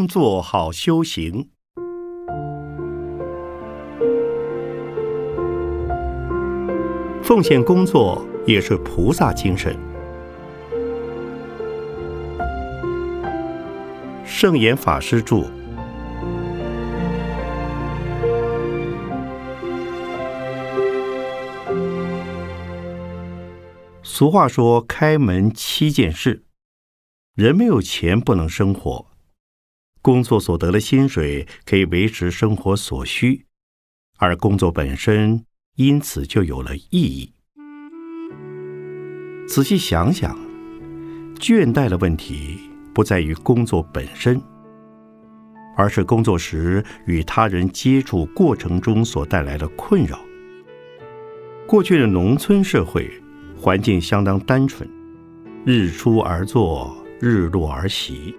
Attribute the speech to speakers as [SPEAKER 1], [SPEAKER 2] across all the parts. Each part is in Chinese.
[SPEAKER 1] 工作好修行。奉献工作也是菩萨精神。圣严法师著。俗话说：“开门七件事，人没有钱不能生活，工作所得的薪水可以维持生活所需，而工作本身。”因此就有了意义。仔细想想，倦怠的问题不在于工作本身，而是工作时与他人接触过程中所带来的困扰。过去的农村社会环境相当单纯，日出而作，日落而息，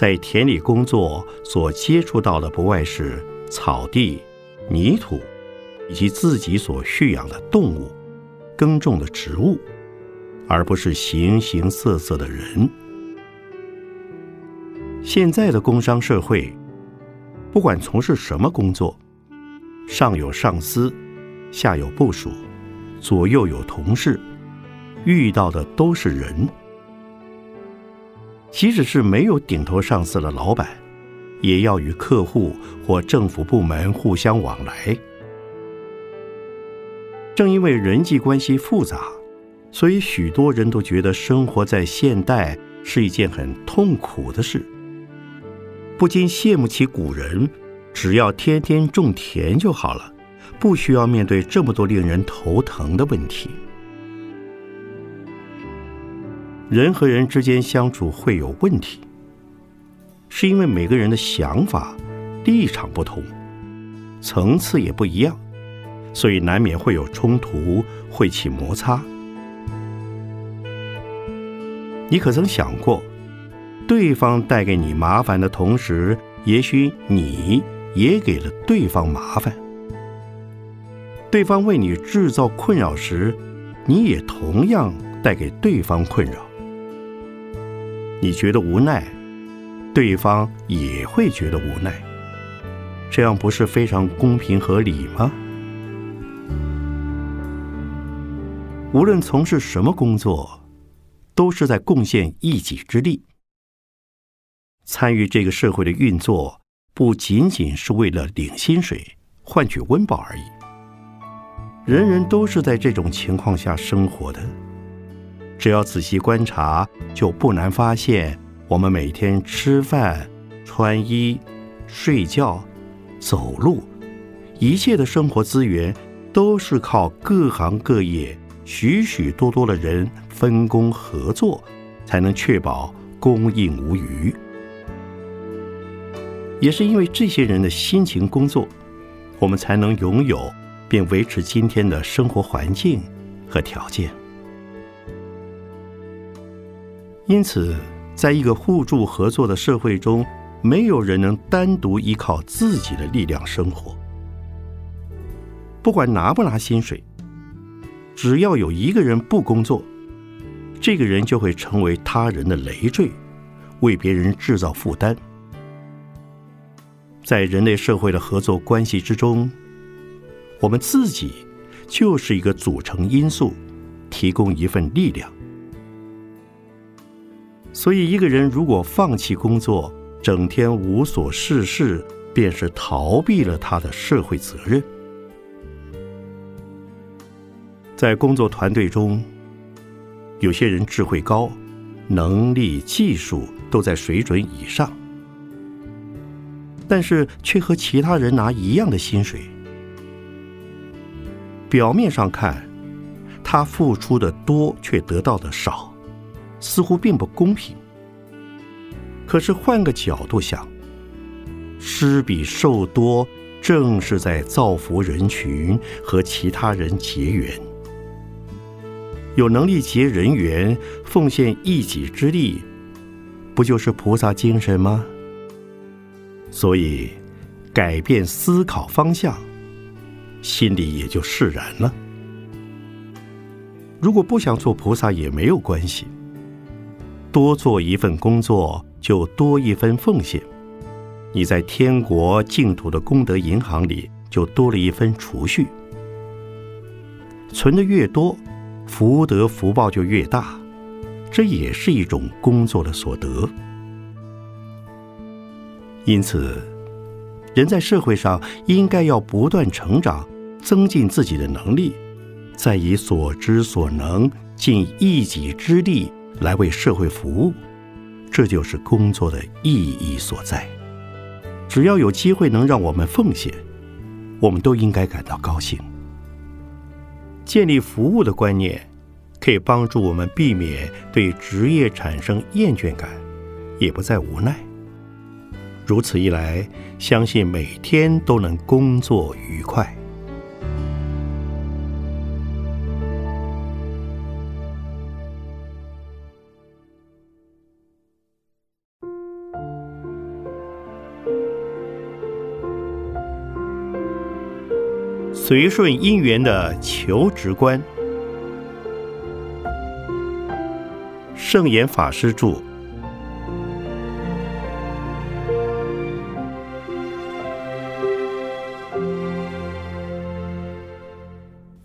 [SPEAKER 1] 在田里工作所接触到的不外是草地、泥土。以及自己所驯养的动物、耕种的植物，而不是形形色色的人。现在的工商社会，不管从事什么工作，上有上司，下有部属，左右有同事，遇到的都是人。即使是没有顶头上司的老板，也要与客户或政府部门互相往来。正因为人际关系复杂，所以许多人都觉得生活在现代是一件很痛苦的事，不禁羡慕起古人，只要天天种田就好了，不需要面对这么多令人头疼的问题。人和人之间相处会有问题，是因为每个人的想法、立场不同，层次也不一样。所以难免会有冲突，会起摩擦。你可曾想过，对方带给你麻烦的同时，也许你也给了对方麻烦。对方为你制造困扰时，你也同样带给对方困扰。你觉得无奈，对方也会觉得无奈。这样不是非常公平合理吗？无论从事什么工作，都是在贡献一己之力，参与这个社会的运作，不仅仅是为了领薪水、换取温饱而已。人人都是在这种情况下生活的。只要仔细观察，就不难发现，我们每天吃饭、穿衣、睡觉、走路，一切的生活资源，都是靠各行各业。许许多多的人分工合作，才能确保供应无余。也是因为这些人的辛勤工作，我们才能拥有并维持今天的生活环境和条件。因此，在一个互助合作的社会中，没有人能单独依靠自己的力量生活。不管拿不拿薪水。只要有一个人不工作，这个人就会成为他人的累赘，为别人制造负担。在人类社会的合作关系之中，我们自己就是一个组成因素，提供一份力量。所以，一个人如果放弃工作，整天无所事事，便是逃避了他的社会责任。在工作团队中，有些人智慧高，能力、技术都在水准以上，但是却和其他人拿一样的薪水。表面上看，他付出的多，却得到的少，似乎并不公平。可是换个角度想，施比受多，正是在造福人群和其他人结缘。有能力结人缘，奉献一己之力，不就是菩萨精神吗？所以，改变思考方向，心里也就释然了。如果不想做菩萨也没有关系，多做一份工作就多一分奉献，你在天国净土的功德银行里就多了一份储蓄，存的越多，福德福报就越大，这也是一种工作的所得。因此，人在社会上应该要不断成长，增进自己的能力，再以所知所能，尽一己之力来为社会服务，这就是工作的意义所在。只要有机会能让我们奉献，我们都应该感到高兴。建立服务的观念，可以帮助我们避免对职业产生厌倦感，也不再无奈。如此一来，相信每天都能工作愉快。随顺因缘的求职观，圣严法师著。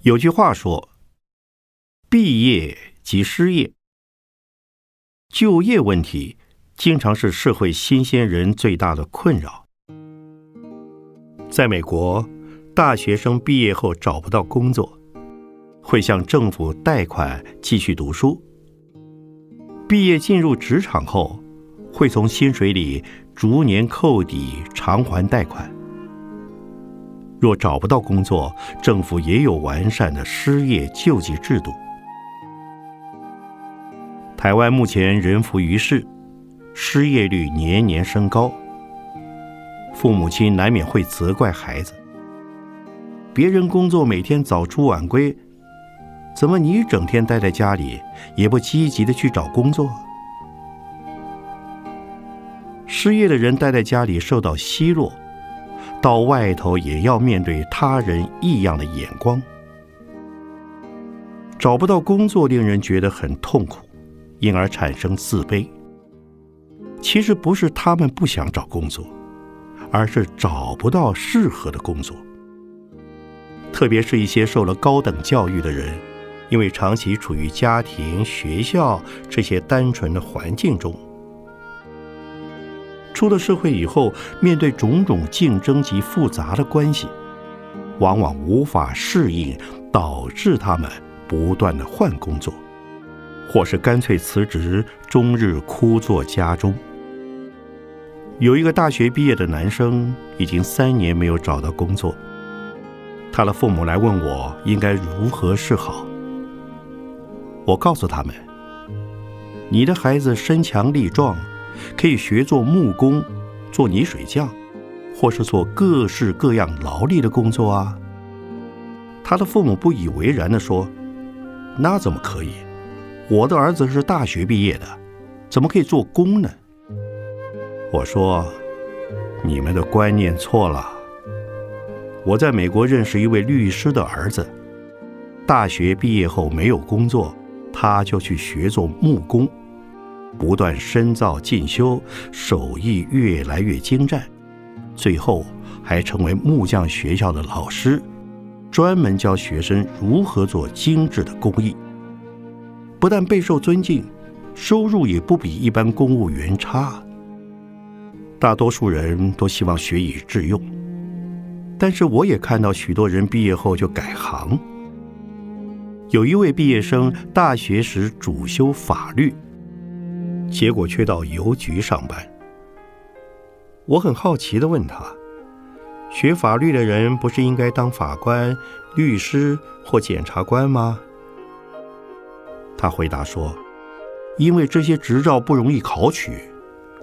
[SPEAKER 1] 有句话说：“毕业即失业。”就业问题经常是社会新鲜人最大的困扰。在美国。大学生毕业后找不到工作，会向政府贷款继续读书。毕业进入职场后，会从薪水里逐年扣抵偿还贷款。若找不到工作，政府也有完善的失业救济制度。台湾目前人浮于事，失业率年年升高，父母亲难免会责怪孩子。别人工作每天早出晚归，怎么你整天待在家里，也不积极的去找工作？失业的人待在家里受到奚落，到外头也要面对他人异样的眼光，找不到工作令人觉得很痛苦，因而产生自卑。其实不是他们不想找工作，而是找不到适合的工作。特别是一些受了高等教育的人，因为长期处于家庭、学校这些单纯的环境中，出了社会以后，面对种种竞争及复杂的关系，往往无法适应，导致他们不断的换工作，或是干脆辞职，终日枯坐家中。有一个大学毕业的男生，已经三年没有找到工作。他的父母来问我应该如何是好，我告诉他们：你的孩子身强力壮，可以学做木工、做泥水匠，或是做各式各样劳力的工作啊。他的父母不以为然的说：“那怎么可以？我的儿子是大学毕业的，怎么可以做工呢？”我说：“你们的观念错了。”我在美国认识一位律师的儿子，大学毕业后没有工作，他就去学做木工，不断深造进修，手艺越来越精湛，最后还成为木匠学校的老师，专门教学生如何做精致的工艺。不但备受尊敬，收入也不比一般公务员差。大多数人都希望学以致用。但是我也看到许多人毕业后就改行。有一位毕业生大学时主修法律，结果却到邮局上班。我很好奇的问他：“学法律的人不是应该当法官、律师或检察官吗？”他回答说：“因为这些执照不容易考取，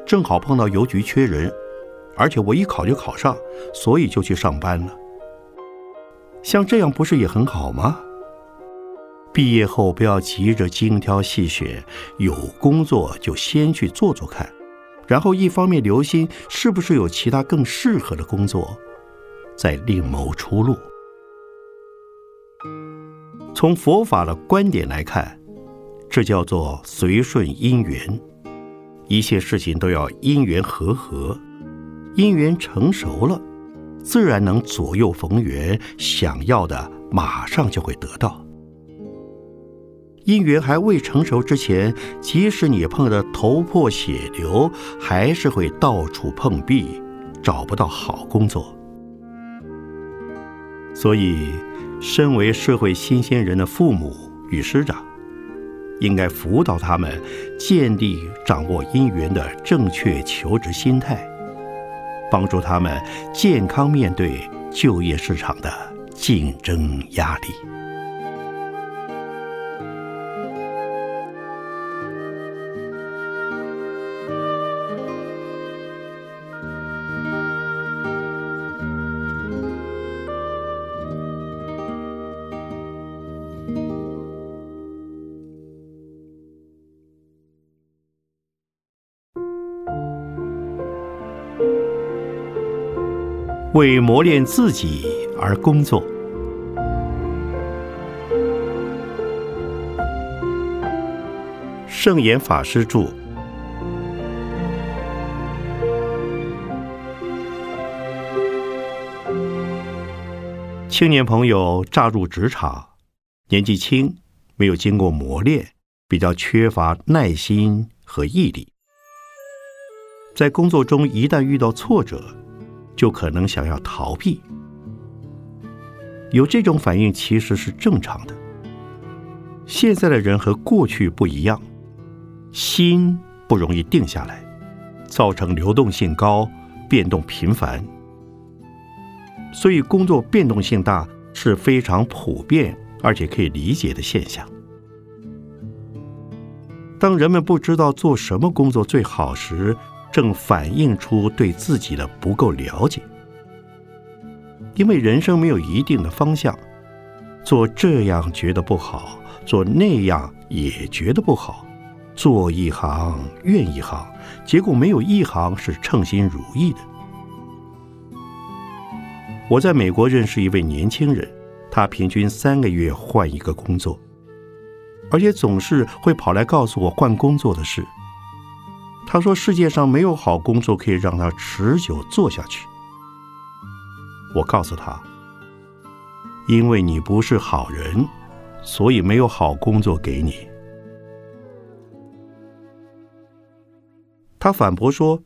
[SPEAKER 1] 正好碰到邮局缺人。”而且我一考就考上，所以就去上班了。像这样不是也很好吗？毕业后不要急着精挑细选，有工作就先去做做看，然后一方面留心是不是有其他更适合的工作，再另谋出路。从佛法的观点来看，这叫做随顺因缘，一切事情都要因缘和合。姻缘成熟了，自然能左右逢源，想要的马上就会得到。姻缘还未成熟之前，即使你碰得头破血流，还是会到处碰壁，找不到好工作。所以，身为社会新鲜人的父母与师长，应该辅导他们建立掌握姻缘的正确求职心态，帮助他们健康面对就业市场的竞争压力。为磨练自己而工作。圣严法师著。青年朋友乍入职场，年纪轻，没有经过磨练，比较缺乏耐心和毅力，在工作中一旦遇到挫折。就可能想要逃避，有这种反应其实是正常的。现在的人和过去不一样，心不容易定下来，造成流动性高、变动频繁，所以工作变动性大是非常普遍而且可以理解的现象。当人们不知道做什么工作最好时，正反映出对自己的不够了解，因为人生没有一定的方向，做这样觉得不好，做那样也觉得不好，做一行怨一行，结果没有一行是称心如意的。我在美国认识一位年轻人，他平均三个月换一个工作，而且总是会跑来告诉我换工作的事。他说：“世界上没有好工作可以让他持久做下去。”我告诉他：“因为你不是好人，所以没有好工作给你。”他反驳说：“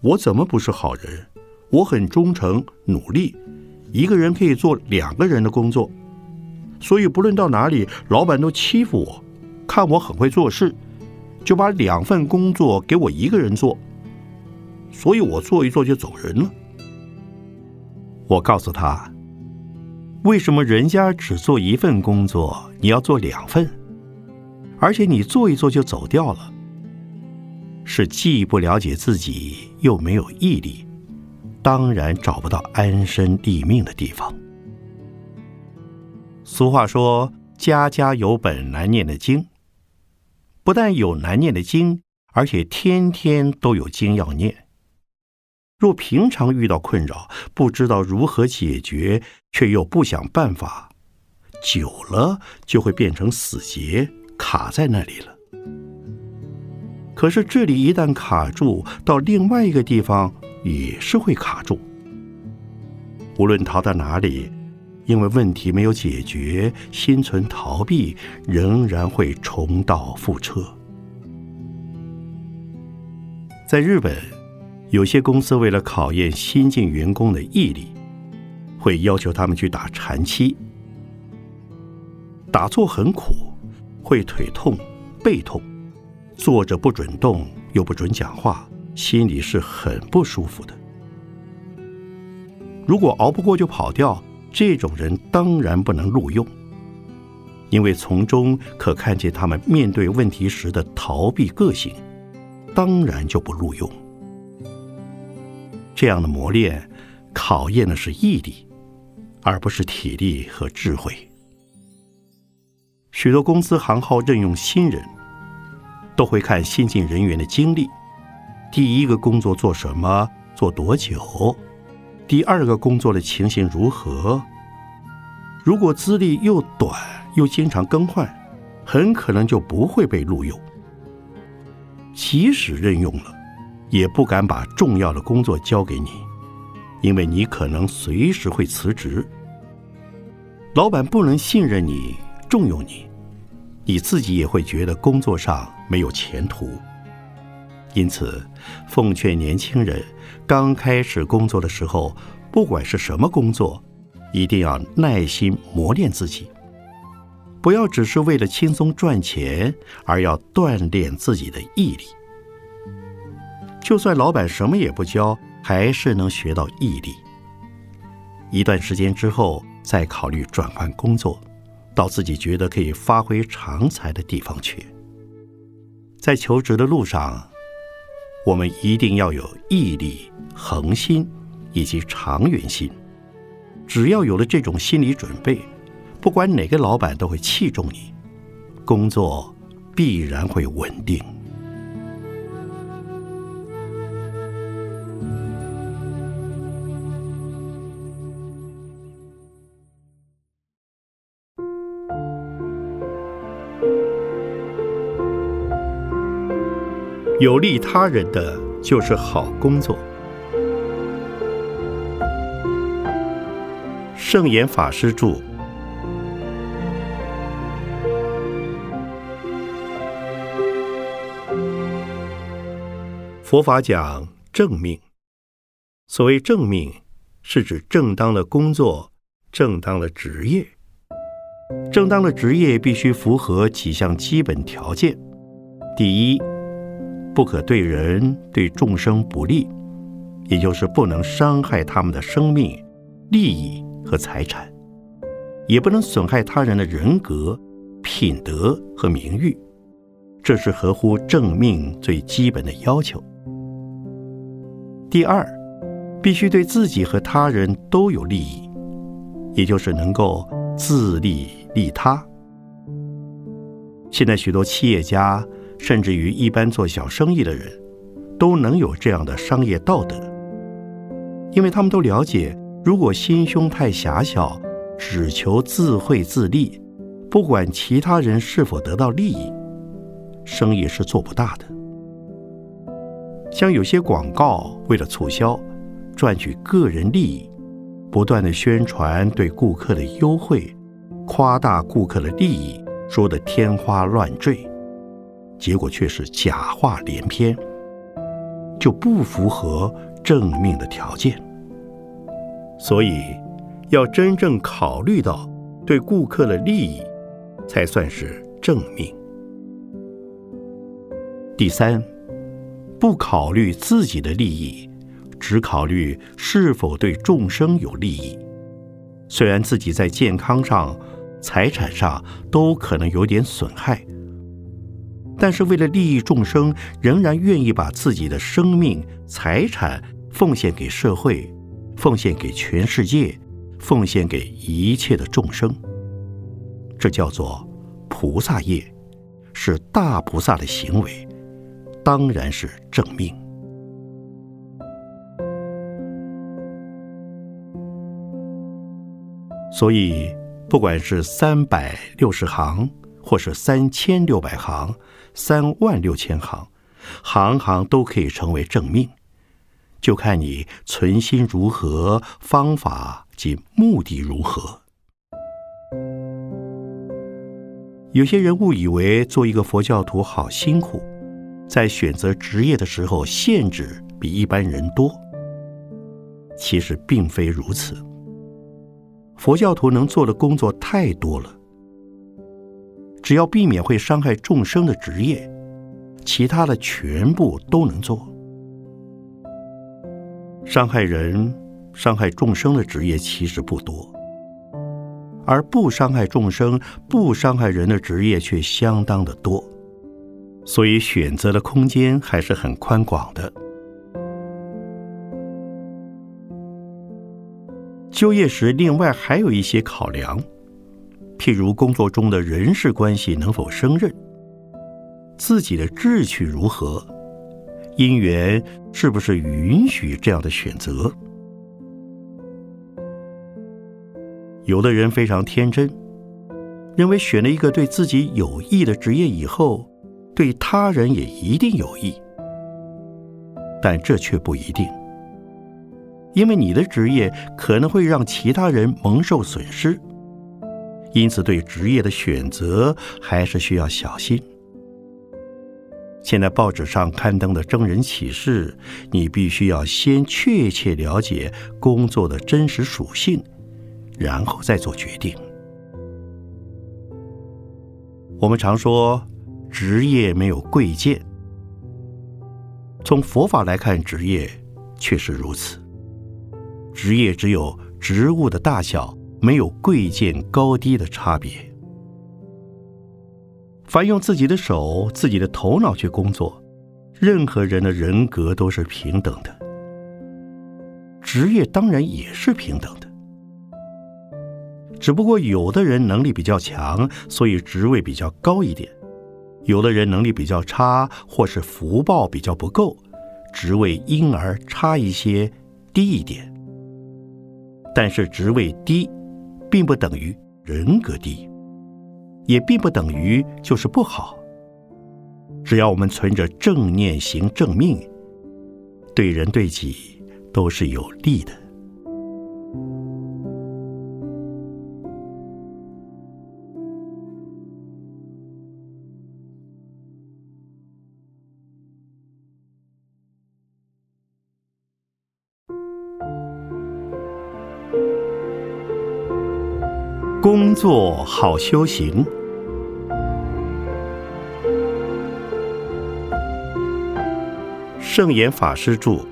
[SPEAKER 1] 我怎么不是好人？我很忠诚、努力，一个人可以做两个人的工作，所以不论到哪里，老板都欺负我，看我很会做事。”就把两份工作给我一个人做，所以我做一做就走人了。我告诉他，为什么人家只做一份工作，你要做两份，而且你做一做就走掉了，是既不了解自己，又没有毅力，当然找不到安身立命的地方。俗话说：“家家有本难念的经。”不但有难念的经，而且天天都有经要念。若平常遇到困扰，不知道如何解决，却又不想办法，久了就会变成死结，卡在那里了。可是这里一旦卡住，到另外一个地方也是会卡住。无论逃到哪里。因为问题没有解决，心存逃避，仍然会重蹈覆辙。在日本，有些公司为了考验新进员工的毅力，会要求他们去打禅期。打坐很苦，会腿痛、背痛，坐着不准动，又不准讲话，心里是很不舒服的。如果熬不过就跑掉。这种人当然不能录用，因为从中可看见他们面对问题时的逃避个性，当然就不录用。这样的磨练考验的是毅力，而不是体力和智慧。许多公司行号任用新人，都会看新进人员的经历：第一个工作做什么，做多久。第二个工作的情形如何？如果资历又短又经常更换，很可能就不会被录用。即使任用了，也不敢把重要的工作交给你，因为你可能随时会辞职。老板不能信任你、重用你，你自己也会觉得工作上没有前途。因此，奉劝年轻人，刚开始工作的时候，不管是什么工作，一定要耐心磨练自己，不要只是为了轻松赚钱，而要锻炼自己的毅力。就算老板什么也不教，还是能学到毅力。一段时间之后，再考虑转换工作，到自己觉得可以发挥长才的地方去。在求职的路上，我们一定要有毅力、恒心以及长远心。只要有了这种心理准备，不管哪个老板都会器重你，工作必然会稳定。有利他人的就是好工作。圣严法师著。佛法讲正命，所谓正命，是指正当的工作、正当的职业。正当的职业必须符合几项基本条件：第一，不可对人对众生不利，也就是不能伤害他们的生命、利益和财产，也不能损害他人的人格、品德和名誉，这是合乎正命最基本的要求。第二，必须对自己和他人都有利益，也就是能够自利利他。现在许多企业家。甚至于一般做小生意的人，都能有这样的商业道德，因为他们都了解，如果心胸太狭小，只求自惠自利，不管其他人是否得到利益，生意是做不大的。像有些广告为了促销，赚取个人利益，不断的宣传对顾客的优惠，夸大顾客的利益，说的天花乱坠。结果却是假话连篇，就不符合正命的条件。所以，要真正考虑到对顾客的利益，才算是正命。第三，不考虑自己的利益，只考虑是否对众生有利益。虽然自己在健康上、财产上都可能有点损害。但是为了利益众生，仍然愿意把自己的生命、财产奉献给社会，奉献给全世界，奉献给一切的众生。这叫做菩萨业，是大菩萨的行为，当然是正命。所以，不管是三百六十行，或是三千六百行。三万六千行，行行都可以成为正命，就看你存心如何，方法及目的如何。有些人误以为做一个佛教徒好辛苦，在选择职业的时候限制比一般人多。其实并非如此，佛教徒能做的工作太多了。只要避免会伤害众生的职业，其他的全部都能做。伤害人、伤害众生的职业其实不多，而不伤害众生、不伤害人的职业却相当的多，所以选择的空间还是很宽广的。就业时，另外还有一些考量。譬如工作中的人事关系能否胜任，自己的志趣如何，姻缘是不是允许这样的选择？有的人非常天真，认为选了一个对自己有益的职业以后，对他人也一定有益。但这却不一定，因为你的职业可能会让其他人蒙受损失，因此对职业的选择还是需要小心。现在报纸上刊登的征人启事，你必须要先确切了解工作的真实属性，然后再做决定。我们常说，职业没有贵贱。从佛法来看，职业确实如此。职业只有职务的大小，没有贵贱高低的差别。凡用自己的手、自己的头脑去工作，任何人的人格都是平等的，职业当然也是平等的。只不过有的人能力比较强，所以职位比较高一点；有的人能力比较差，或是福报比较不够，职位因而差一些、低一点。但是职位低，并不等于人格低。也并不等于就是不好。只要我们存着正念行正命，对人对己都是有利的。作好修行。圣严法师著。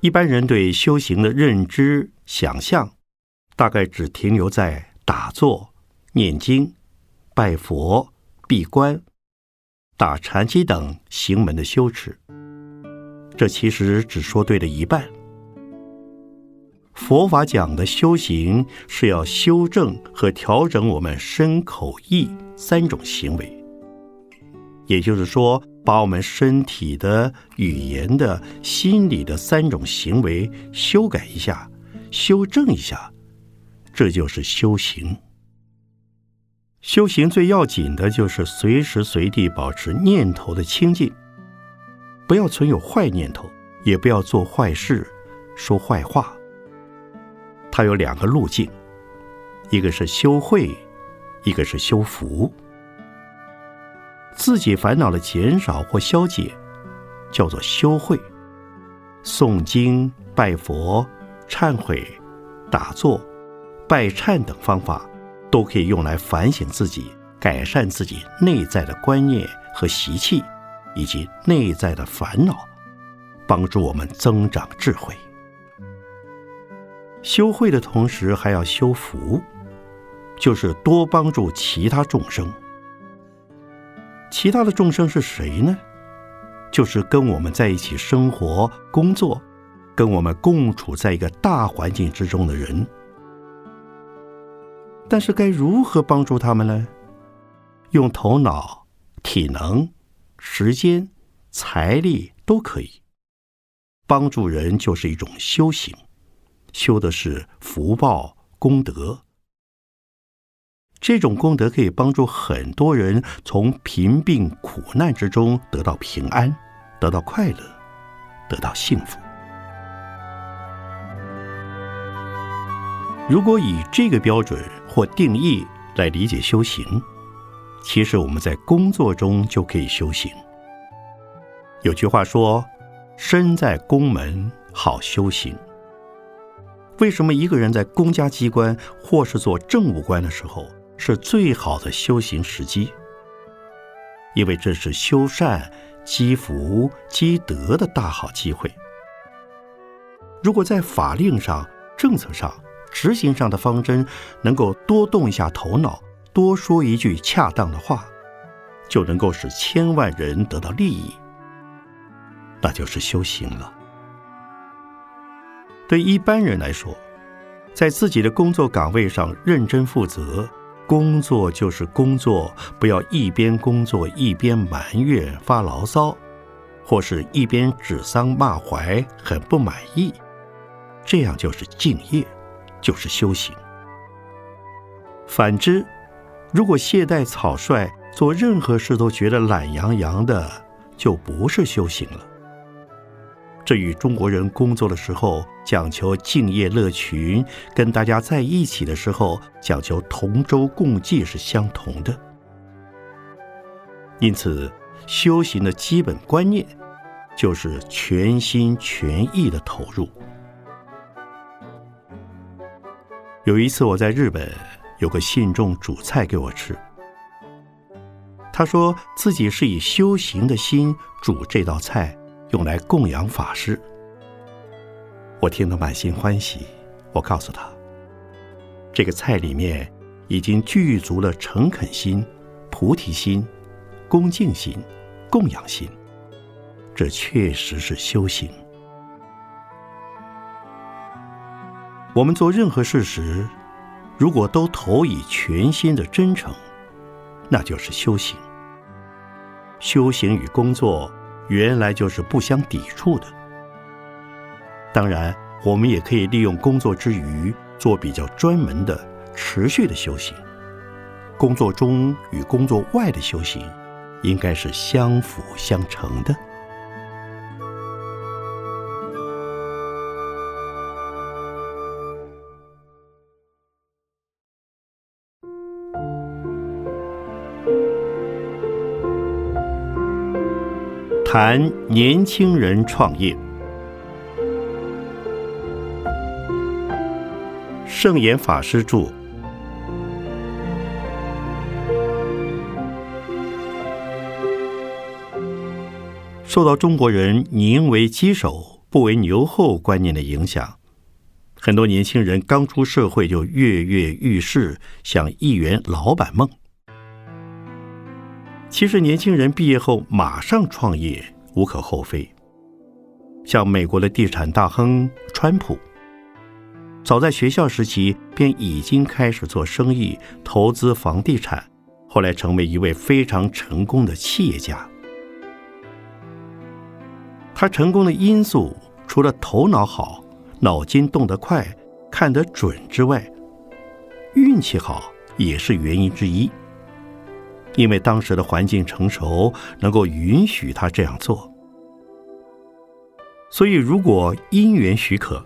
[SPEAKER 1] 一般人对修行的认知、想象，大概只停留在打坐、念经、拜佛、闭关、打禅机等行门的修持。这其实只说对了一半。佛法讲的修行是要修正和调整我们身口意三种行为，也就是说，把我们身体的、语言的、心理的三种行为修改一下、修正一下，这就是修行。修行最要紧的就是随时随地保持念头的清净。不要存有坏念头，也不要做坏事、说坏话。它有两个路径，一个是修慧，一个是修福。自己烦恼的减少或消解，叫做修慧。诵经、拜佛、忏悔、打坐、拜忏等方法，都可以用来反省自己，改善自己内在的观念和习气。以及内在的烦恼，帮助我们增长智慧。修慧的同时，还要修福，就是多帮助其他众生。其他的众生是谁呢？就是跟我们在一起生活、工作，跟我们共处在一个大环境之中的人。但是该如何帮助他们呢？用头脑、体能。时间、财力都可以帮助人，就是一种修行，修的是福报功德。这种功德可以帮助很多人从贫病苦难之中得到平安，得到快乐，得到幸福。如果以这个标准或定义来理解修行。其实我们在工作中就可以修行。有句话说：“身在宫门好修行。”为什么一个人在公家机关或是做政务官的时候是最好的修行时机？因为这是修善、积福、积德的大好机会。如果在法令上、政策上、执行上的方针能够多动一下头脑。多说一句恰当的话，就能够使千万人得到利益，那就是修行了。对一般人来说，在自己的工作岗位上认真负责，工作就是工作，不要一边工作一边埋怨发牢骚，或是一边指桑骂槐很不满意，这样就是敬业，就是修行。反之。如果懈怠草率，做任何事都觉得懒洋洋的，就不是修行了。这与中国人工作的时候讲求敬业乐群，跟大家在一起的时候讲求同舟共济是相同的。因此，修行的基本观念就是全心全意的投入。有一次我在日本，有个信众煮菜给我吃，他说自己是以修行的心煮这道菜。用来供养法师，我听得满心欢喜。我告诉他，这个菜里面已经具足了诚恳心、菩提心、恭敬心、供养心，这确实是修行。我们做任何事时，如果都投以全心的真诚，那就是修行。修行与工作。原来就是不相抵触的。当然，我们也可以利用工作之余做比较专门的、持续的修行。工作中与工作外的修行，应该是相辅相成的。谈年轻人创业，圣严法师著。受到中国人“宁为鸡首，不为牛后”观念的影响，很多年轻人刚出社会就跃跃欲试，想一圆老板梦。其实，年轻人毕业后马上创业无可厚非。像美国的地产大亨川普，早在学校时期便已经开始做生意、投资房地产，后来成为一位非常成功的企业家。他成功的因素，除了头脑好、脑筋动得快、看得准之外，运气好也是原因之一。因为当时的环境成熟，能够允许他这样做，所以如果因缘许可，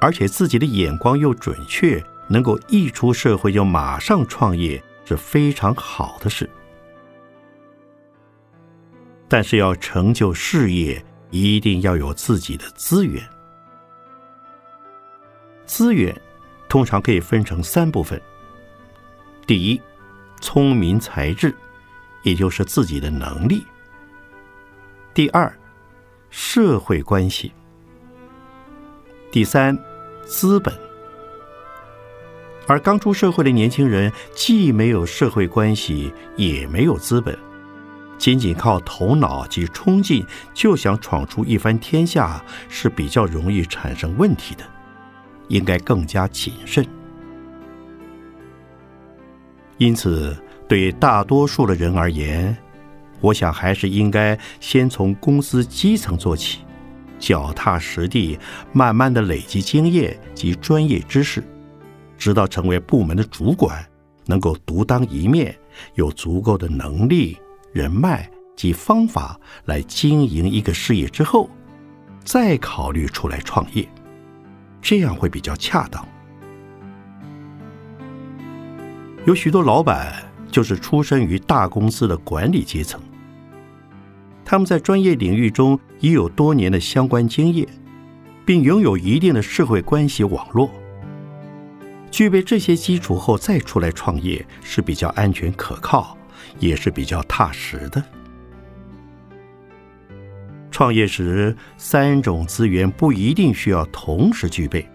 [SPEAKER 1] 而且自己的眼光又准确，能够一出社会就马上创业，是非常好的事。但是要成就事业，一定要有自己的资源。资源通常可以分成三部分：第一，聪明才智，也就是自己的能力。第二，社会关系。第三，资本。而刚出社会的年轻人，既没有社会关系，也没有资本，仅仅靠头脑及冲劲就想闯出一番天下，是比较容易产生问题的，应该更加谨慎。因此。对大多数的人而言，我想还是应该先从公司基层做起，脚踏实地，慢慢的累积经验及专业知识，直到成为部门的主管，能够独当一面，有足够的能力、人脉及方法来经营一个事业之后，再考虑出来创业，这样会比较恰当。有许多老板。就是出身于大公司的管理阶层，他们在专业领域中已有多年的相关经验，并拥有一定的社会关系网络。具备这些基础后再出来创业是比较安全可靠，也是比较踏实的。创业时，三种资源不一定需要同时具备。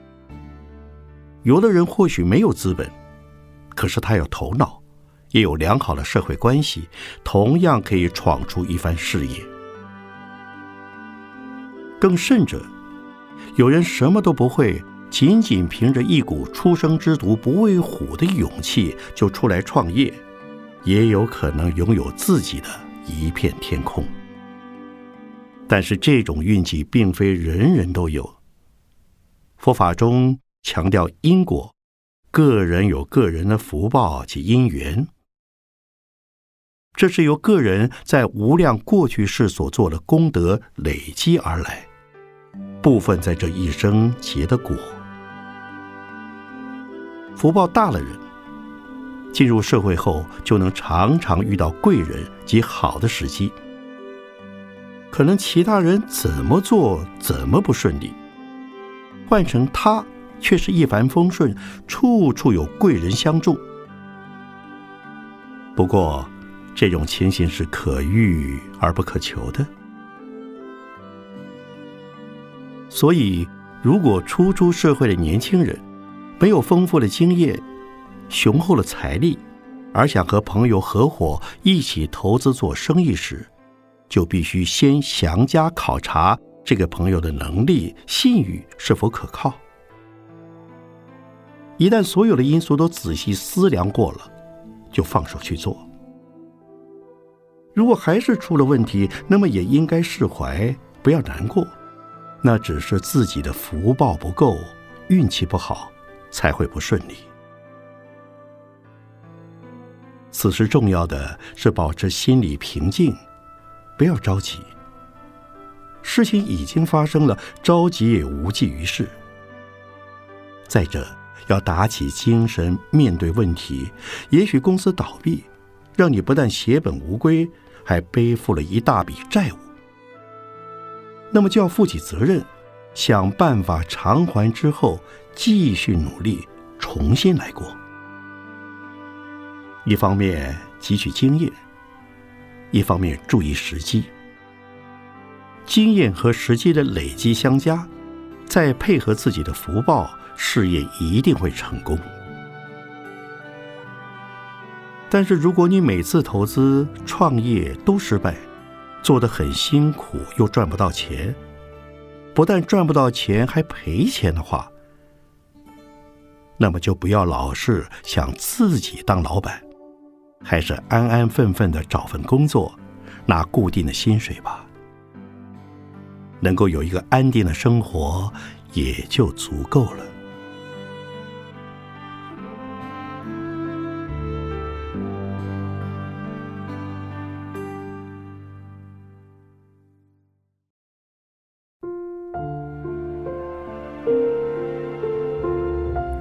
[SPEAKER 1] 有的人或许没有资本，可是他有头脑。也有良好的社会关系，同样可以闯出一番事业。更甚者，有人什么都不会，仅仅凭着一股初生之犊不畏虎的勇气就出来创业，也有可能拥有自己的一片天空。但是这种运气并非人人都有。佛法中强调因果，个人有个人的福报及因缘。这是由个人在无量过去世所做的功德累积而来，部分在这一生结的果。福报大了人，进入社会后就能常常遇到贵人及好的时机。可能其他人怎么做怎么不顺利，换成他却是一帆风顺，处处有贵人相助。不过，这种情形是可遇而不可求的。所以，如果初出社会的年轻人没有丰富的经验、雄厚的财力，而想和朋友合伙一起投资做生意时，就必须先详加考察这个朋友的能力、信誉是否可靠。一旦所有的因素都仔细思量过了，就放手去做。如果还是出了问题，那么也应该释怀，不要难过。那只是自己的福报不够，运气不好，才会不顺利。此时重要的是保持心理平静。不要着急，事情已经发生了，着急也无济于事。再者，要打起精神面对问题。也许公司倒闭，让你不但血本无归，还背负了一大笔债务。那么就要负起责任，想办法偿还之后，继续努力，重新来过。一方面汲取经验。一方面注意时机，经验和时机的累积相加，再配合自己的福报，事业一定会成功。但是，如果你每次投资创业都失败，做得很辛苦又赚不到钱，不但赚不到钱还赔钱的话，那么就不要老是想自己当老板。还是安安分分的找份工作，拿固定的薪水吧。能够有一个安定的生活，也就足够了。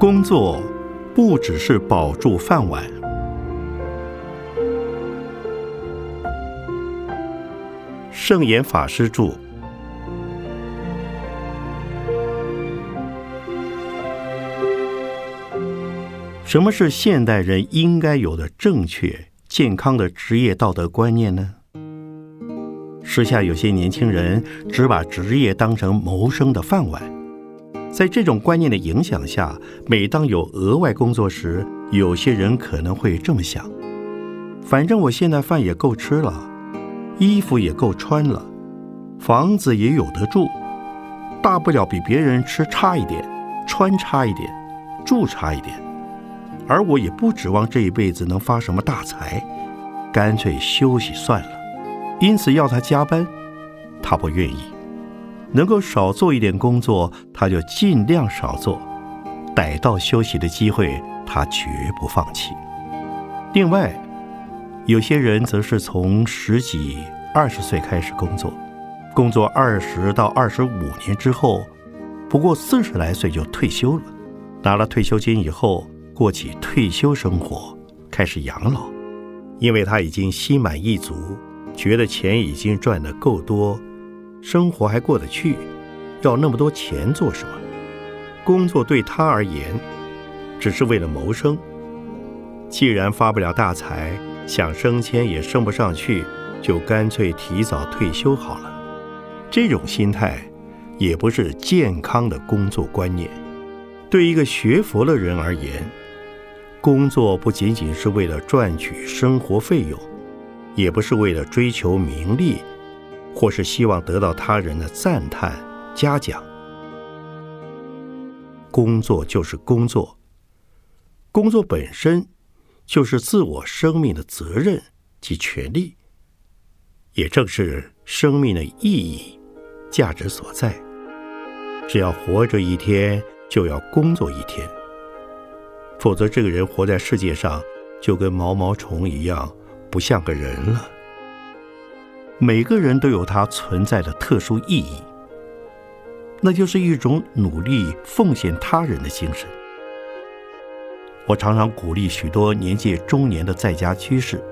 [SPEAKER 1] 工作不只是保住饭碗。圣严法师著。什么是现代人应该有的正确、健康的职业道德观念呢？时下有些年轻人只把职业当成谋生的饭碗，在这种观念的影响下，每当有额外工作时，有些人可能会这么想：反正我现在饭也够吃了。衣服也够穿了，房子也有得住，大不了比别人吃差一点，穿差一点，住差一点，而我也不指望这一辈子能发什么大财，干脆休息算了。因此要他加班，他不愿意；能够少做一点工作，他就尽量少做，逮到休息的机会，他绝不放弃。另外。有些人则是从十几、二十岁开始工作，工作二十到二十五年之后，不过四十来岁就退休了。拿了退休金以后，过起退休生活，开始养老。因为他已经心满意足，觉得钱已经赚得够多，生活还过得去，要那么多钱做什么？工作对他而言，只是为了谋生。既然发不了大财，想升迁也升不上去，就干脆提早退休好了。这种心态也不是健康的工作观念。对一个学佛的人而言，工作不仅仅是为了赚取生活费用，也不是为了追求名利，或是希望得到他人的赞叹嘉奖。工作就是工作，工作本身。就是自我生命的责任及权利，也正是生命的意义、价值所在。只要活着一天，就要工作一天，否则这个人活在世界上就跟毛毛虫一样，不像个人了。每个人都有他存在的特殊意义，那就是一种努力奉献他人的精神。我常常鼓励许多年届中年的在家居士，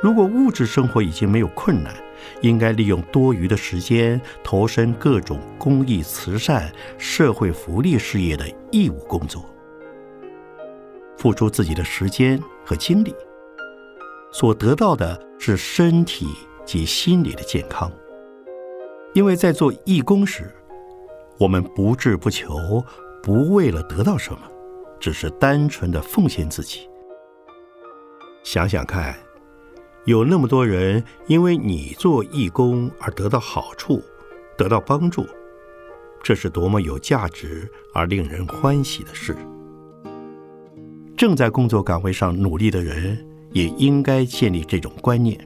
[SPEAKER 1] 如果物质生活已经没有困难，应该利用多余的时间投身各种公益、慈善、社会福利事业的义务工作，付出自己的时间和精力，所得到的是身体及心理的健康。因为在做义工时，我们不志不求，不为了得到什么，只是单纯的奉献自己。想想看。有那么多人因为你做义工而得到好处，得到帮助，这是多么有价值而令人欢喜的事。正在工作岗位上努力的人也应该建立这种观念。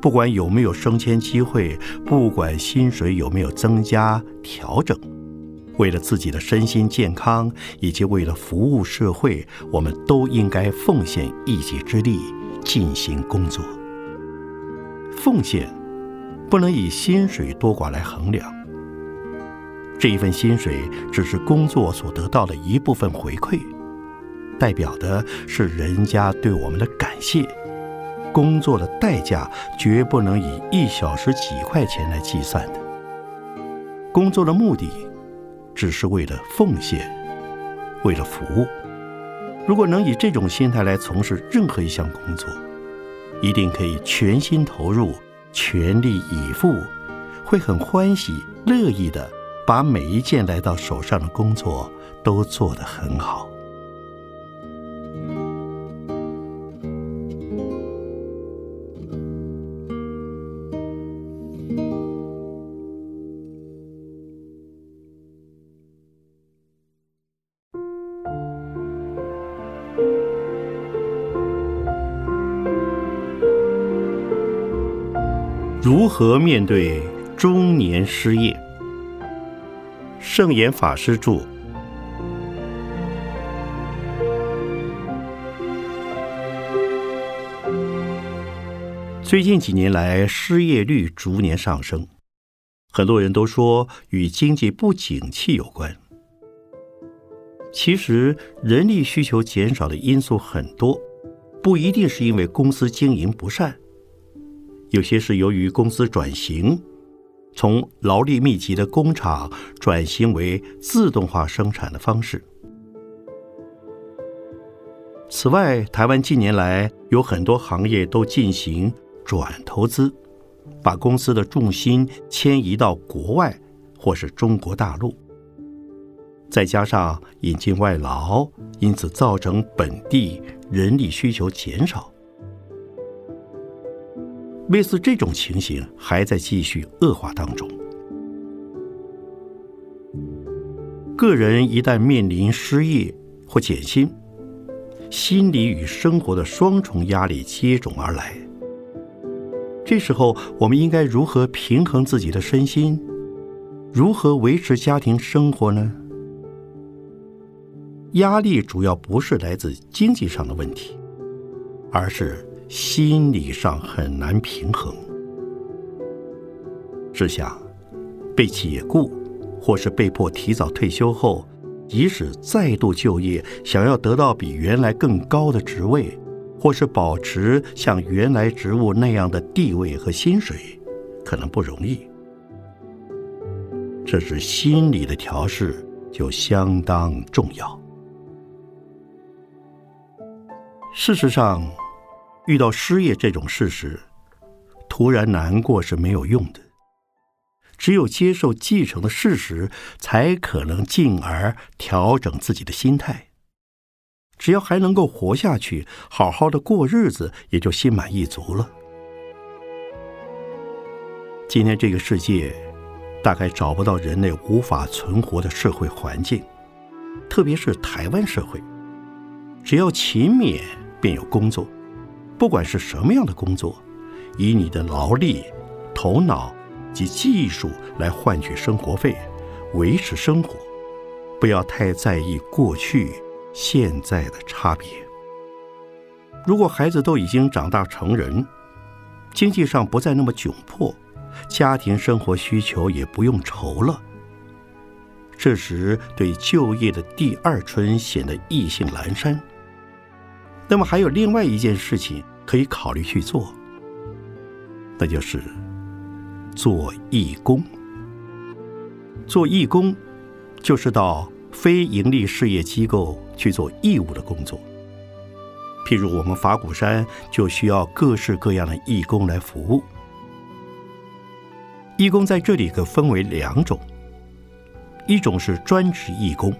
[SPEAKER 1] 不管有没有升迁机会，不管薪水有没有增加调整，为了自己的身心健康以及为了服务社会，我们都应该奉献一己之力。进行工作，奉献不能以薪水多寡来衡量。这一份薪水只是工作所得到的一部分回馈，代表的是人家对我们的感谢。工作的代价绝不能以一小时几块钱来计算的。工作的目的只是为了奉献，为了服务。如果能以这种心态来从事任何一项工作，一定可以全心投入、全力以赴，会很欢喜、乐意的把每一件来到手上的工作都做得很好。如何面对中年失业？圣严法师著。最近几年来，失业率逐年上升，很多人都说与经济不景气有关。其实，人力需求减少的因素很多，不一定是因为公司经营不善。有些是由于公司转型，从劳力密集的工厂转型为自动化生产的方式。此外，台湾近年来有很多行业都进行转投资，把公司的重心迁移到国外或是中国大陆，再加上引进外劳，因此造成本地人力需求减少。类似这种情形还在继续恶化当中。个人一旦面临失业或减薪，心理与生活的双重压力接踵而来。这时候，我们应该如何平衡自己的身心？如何维持家庭生活呢？压力主要不是来自经济上的问题，而是。心理上很难平衡。试想，被解雇，或是被迫提早退休后，即使再度就业，想要得到比原来更高的职位，或是保持像原来职务那样的地位和薪水，可能不容易。这是心理的调试就相当重要。事实上。遇到失业这种事时，突然难过是没有用的。只有接受继承的事实，才可能进而调整自己的心态。只要还能够活下去，好好的过日子，也就心满意足了。今天这个世界，大概找不到人类无法存活的社会环境，特别是台湾社会，只要勤勉，便有工作。不管是什么样的工作，以你的劳力、头脑及技术来换取生活费，维持生活，不要太在意过去、现在的差别。如果孩子都已经长大成人，经济上不再那么窘迫，家庭生活需求也不用愁了，这时对就业的第二春显得意兴阑珊。那么还有另外一件事情可以考虑去做，那就是做义工。做义工就是到非营利事业机构去做义务的工作。譬如我们法鼓山就需要各式各样的义工来服务。义工在这里可分为两种，一种是专职义工，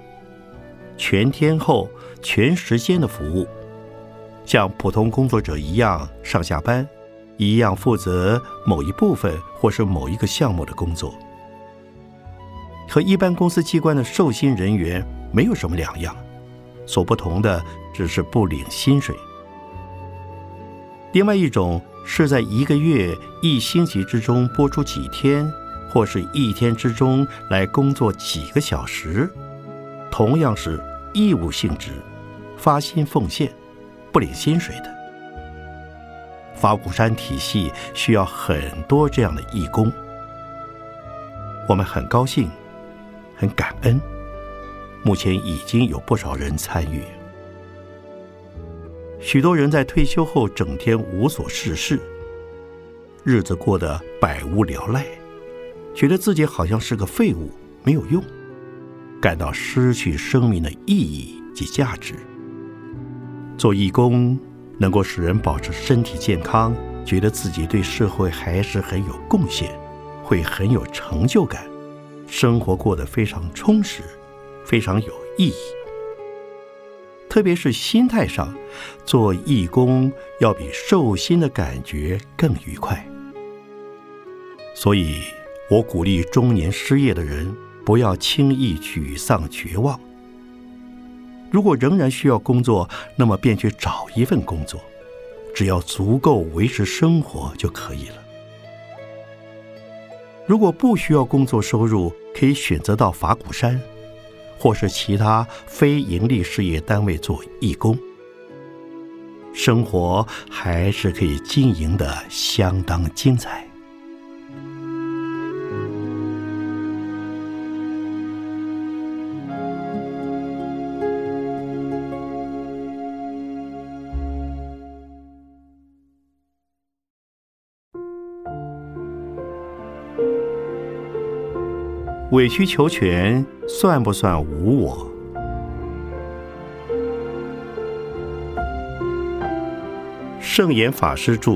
[SPEAKER 1] 全天候、全时间的服务，像普通工作者一样上下班，一样负责某一部分或是某一个项目的工作，和一般公司机关的受薪人员没有什么两样。所不同的只是不领薪水。另外一种是在一个月、一星期之中播出几天，或是一天之中来工作几个小时，同样是义务性质，发心奉献，不领薪水的。法鼓山体系需要很多这样的义工，我们很高兴，很感恩。目前已经有不少人参与，许多人在退休后整天无所事事，日子过得百无聊赖，觉得自己好像是个废物，没有用，感到失去生命的意义及价值。做义工能够使人保持身体健康，觉得自己对社会还是很有贡献，会很有成就感，生活过得非常充实。非常有意义，特别是心态上，做义工要比受薪的感觉更愉快。所以我鼓励中年失业的人不要轻易沮丧绝望。如果仍然需要工作，那么便去找一份工作，只要足够维持生活就可以了。如果不需要工作收入，可以选择到法鼓山。或是其他非营利事业单位做义工，生活还是可以经营的相当精彩。委曲求全算不算无我？圣严法师著。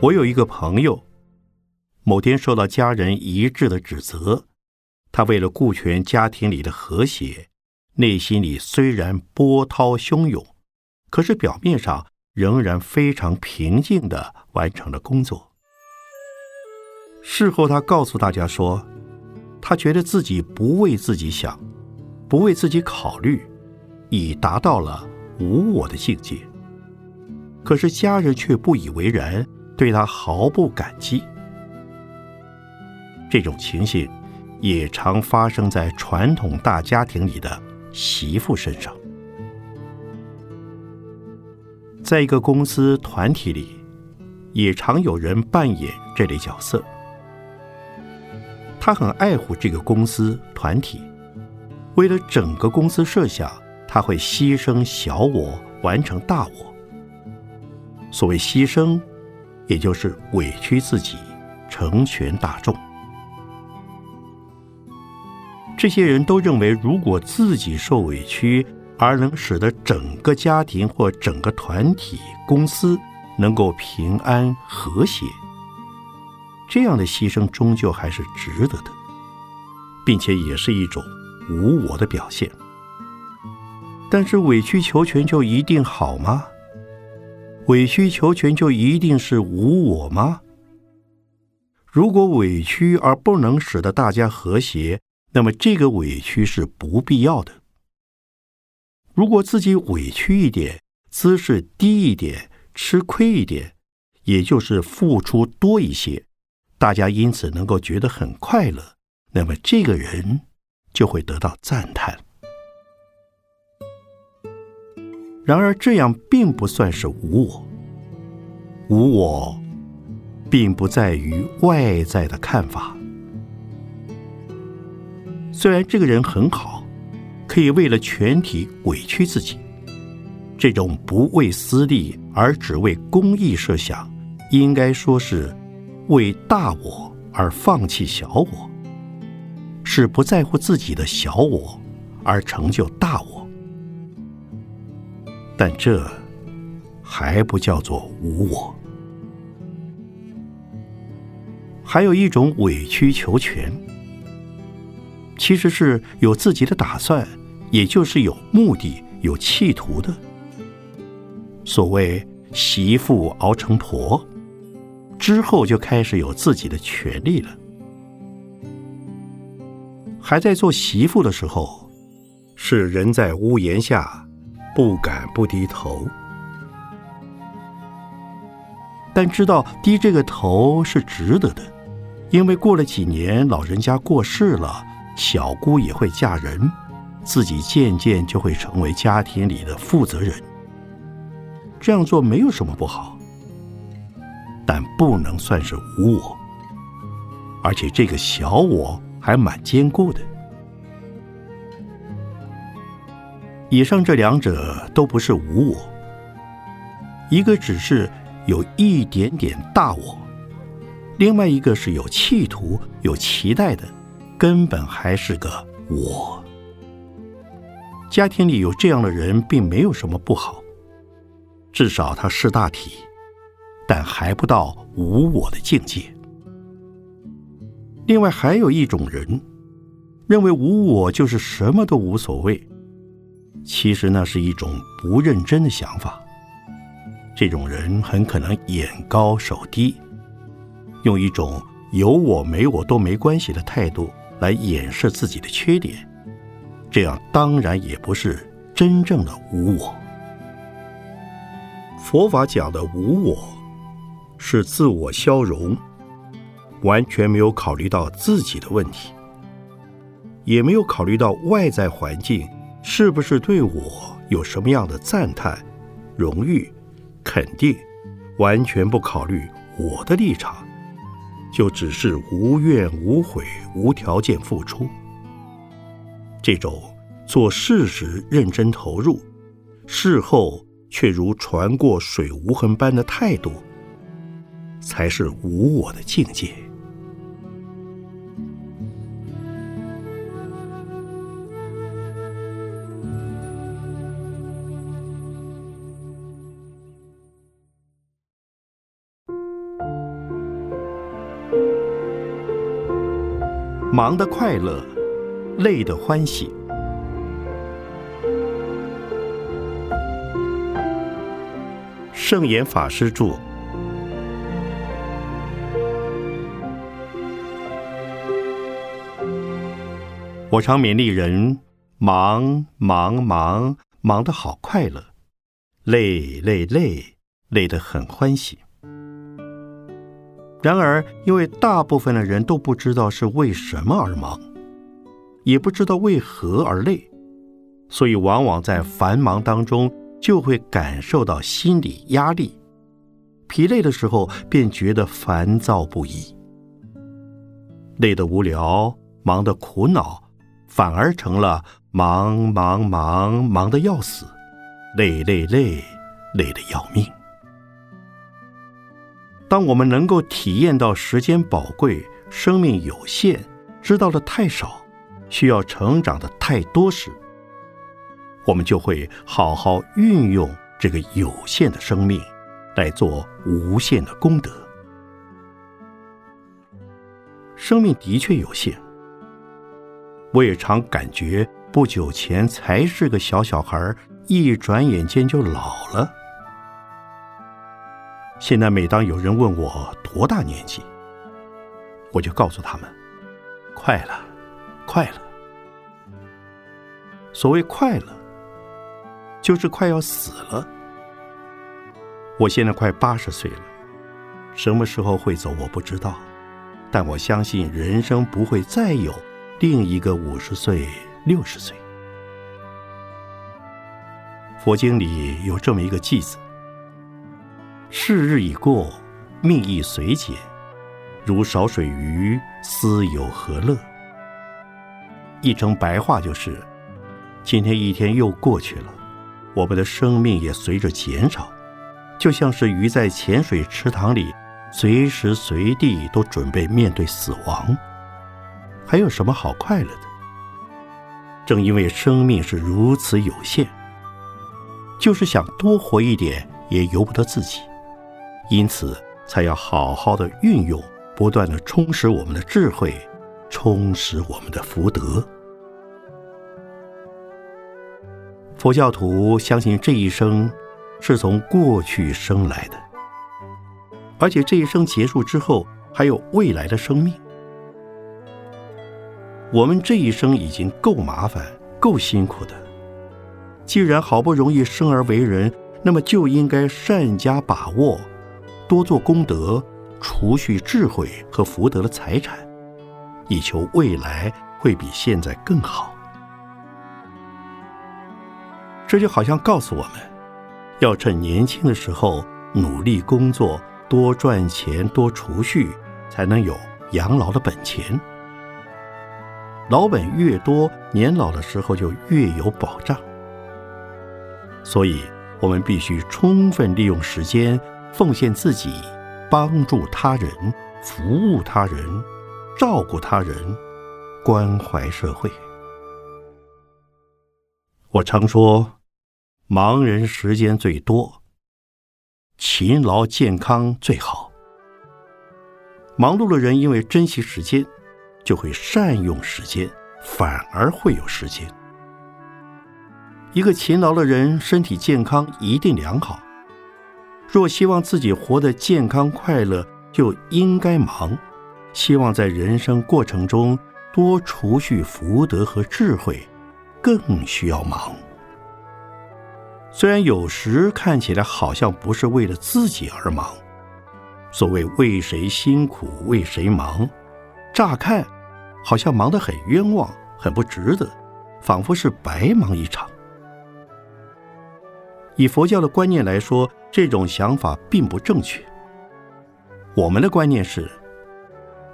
[SPEAKER 1] 我有一个朋友，某天受到家人一致的指责，他为了顾全家庭里的和谐，内心里虽然波涛汹涌，可是表面上。仍然非常平静的完成了工作。事后，他告诉大家说，他觉得自己不为自己想，不为自己考虑，已达到了无我的境界。可是家人却不以为然，对他毫不感激。这种情形也常发生在传统大家庭里的媳妇身上。在一个公司团体里，也常有人扮演这类角色。他很爱护这个公司团体，为了整个公司设想，他会牺牲小我，完成大我。所谓牺牲，也就是委屈自己，成全大众。这些人都认为，如果自己受委屈，而能使得整个家庭或整个团体、公司能够平安和谐，这样的牺牲终究还是值得的，并且也是一种无我的表现。但是委曲求全就一定好吗？委曲求全就一定是无我吗？如果委屈而不能使得大家和谐，那么这个委屈是不必要的。如果自己委屈一点，姿势低一点，吃亏一点，也就是付出多一些，大家因此能够觉得很快乐，那么这个人就会得到赞叹。然而，这样并不算是无我。无我，并不在于外在的看法。虽然这个人很好，可以为了全体委屈自己，这种不为私利而只为公益设想，应该说是为大我而放弃小我，是不在乎自己的小我而成就大我。但这还不叫做无我。还有一种委曲求全，其实是有自己的打算，也就是有目的、有企图的。所谓媳妇熬成婆，之后就开始有自己的权利了。还在做媳妇的时候，是人在屋檐下。不敢不低头，但知道低这个头是值得的，因为过了几年，老人家过世了，小姑也会嫁人，自己渐渐就会成为家庭里的负责人。这样做没有什么不好，但不能算是无我，而且这个小我还蛮坚固的。以上这两者都不是无我，一个只是有一点点大我，另外一个是有企图、有期待的，根本还是个我。家庭里有这样的人，并没有什么不好，至少他识大体，但还不到无我的境界。另外还有一种人，认为无我就是什么都无所谓。其实那是一种不认真的想法。这种人很可能眼高手低，用一种有我没我都没关系的态度来掩饰自己的缺点，这样当然也不是真正的无我。佛法讲的无我，是自我消融，完全没有考虑到自己的问题，也没有考虑到外在环境。是不是对我有什么样的赞叹、荣誉、肯定？完全不考虑我的立场，就只是无怨无悔、无条件付出。这种做事时认真投入，事后却如船过水无痕般的态度，才是无我的境界。忙的快乐，累的欢喜。圣严法师著。我常勉励人：忙忙忙，忙得好快乐；累累累，累得很欢喜。然而，因为大部分的人都不知道是为什么而忙，也不知道为何而累，所以往往在繁忙当中就会感受到心理压力、疲累的时候，便觉得烦躁不已。累得无聊，忙得苦恼，反而成了忙忙忙忙得要死，累累累累得要命。当我们能够体验到时间宝贵、生命有限、知道的太少、需要成长的太多时，我们就会好好运用这个有限的生命，来做无限的功德。生命的确有限，我也常感觉，不久前才是个小小孩，一转眼间就老了。现在每当有人问我多大年纪，我就告诉他们：快了，快了。所谓快了，就是快要死了。我现在快八十岁了，什么时候会走我不知道，但我相信人生不会再有另一个五十岁、六十岁。佛经里有这么一个偈子：“世日已过，命亦随减，如少水鱼，斯有何乐？”译成白话就是：今天一天又过去了，我们的生命也随着减少，就像是鱼在浅水池塘里。随时随地都准备面对死亡，还有什么好快乐的？正因为生命是如此有限，就是想多活一点也由不得自己，因此才要好好的运用，不断的充实我们的智慧，充实我们的福德。佛教徒相信这一生是从过去生来的。而且这一生结束之后，还有未来的生命。我们这一生已经够麻烦、够辛苦的，既然好不容易生而为人，那么就应该善加把握，多做功德，储蓄智慧和福德的财产，以求未来会比现在更好。这就好像告诉我们，要趁年轻的时候努力工作。多赚钱，多储蓄，才能有养老的本钱。老本越多，年老的时候就越有保障。所以，我们必须充分利用时间，奉献自己，帮助他人，服务他人，照顾他人，关怀社会。我常说，盲人时间最多。勤劳健康最好。忙碌的人因为珍惜时间，就会善用时间，反而会有时间。一个勤劳的人，身体健康一定良好。若希望自己活得健康快乐，就应该忙。希望在人生过程中多储蓄福德和智慧，更需要忙。虽然有时看起来好像不是为了自己而忙，所谓为谁辛苦为谁忙，乍看好像忙得很冤枉，很不值得，仿佛是白忙一场。以佛教的观念来说，这种想法并不正确。我们的观念是，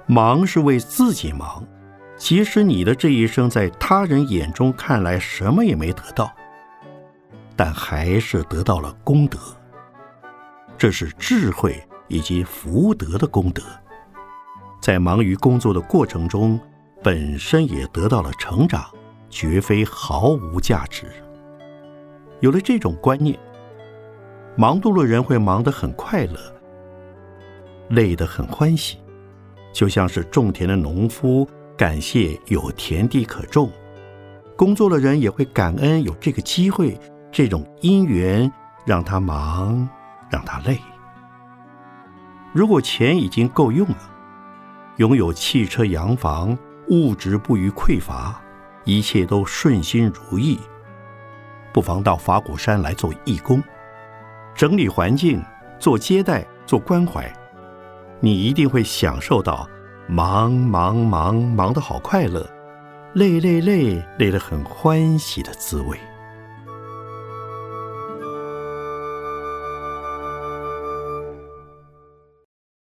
[SPEAKER 1] 忙是为自己忙，即使你的这一生在他人眼中看来什么也没得到。但还是得到了功德，这是智慧以及福德的功德。在忙于工作的过程中，本身也得到了成长，绝非毫无价值。有了这种观念，忙碌的人会忙得很快乐，累得很欢喜，就像是种田的农夫感谢有田地可种，工作的人也会感恩有这个机会。这种因缘让他忙，让他累。如果钱已经够用了，拥有汽车、洋房，物质不予匮乏，一切都顺心如意，不妨到法鼓山来做义工，整理环境，做接待，做关怀，你一定会享受到忙忙忙忙的好快乐，累累累累得很欢喜的滋味。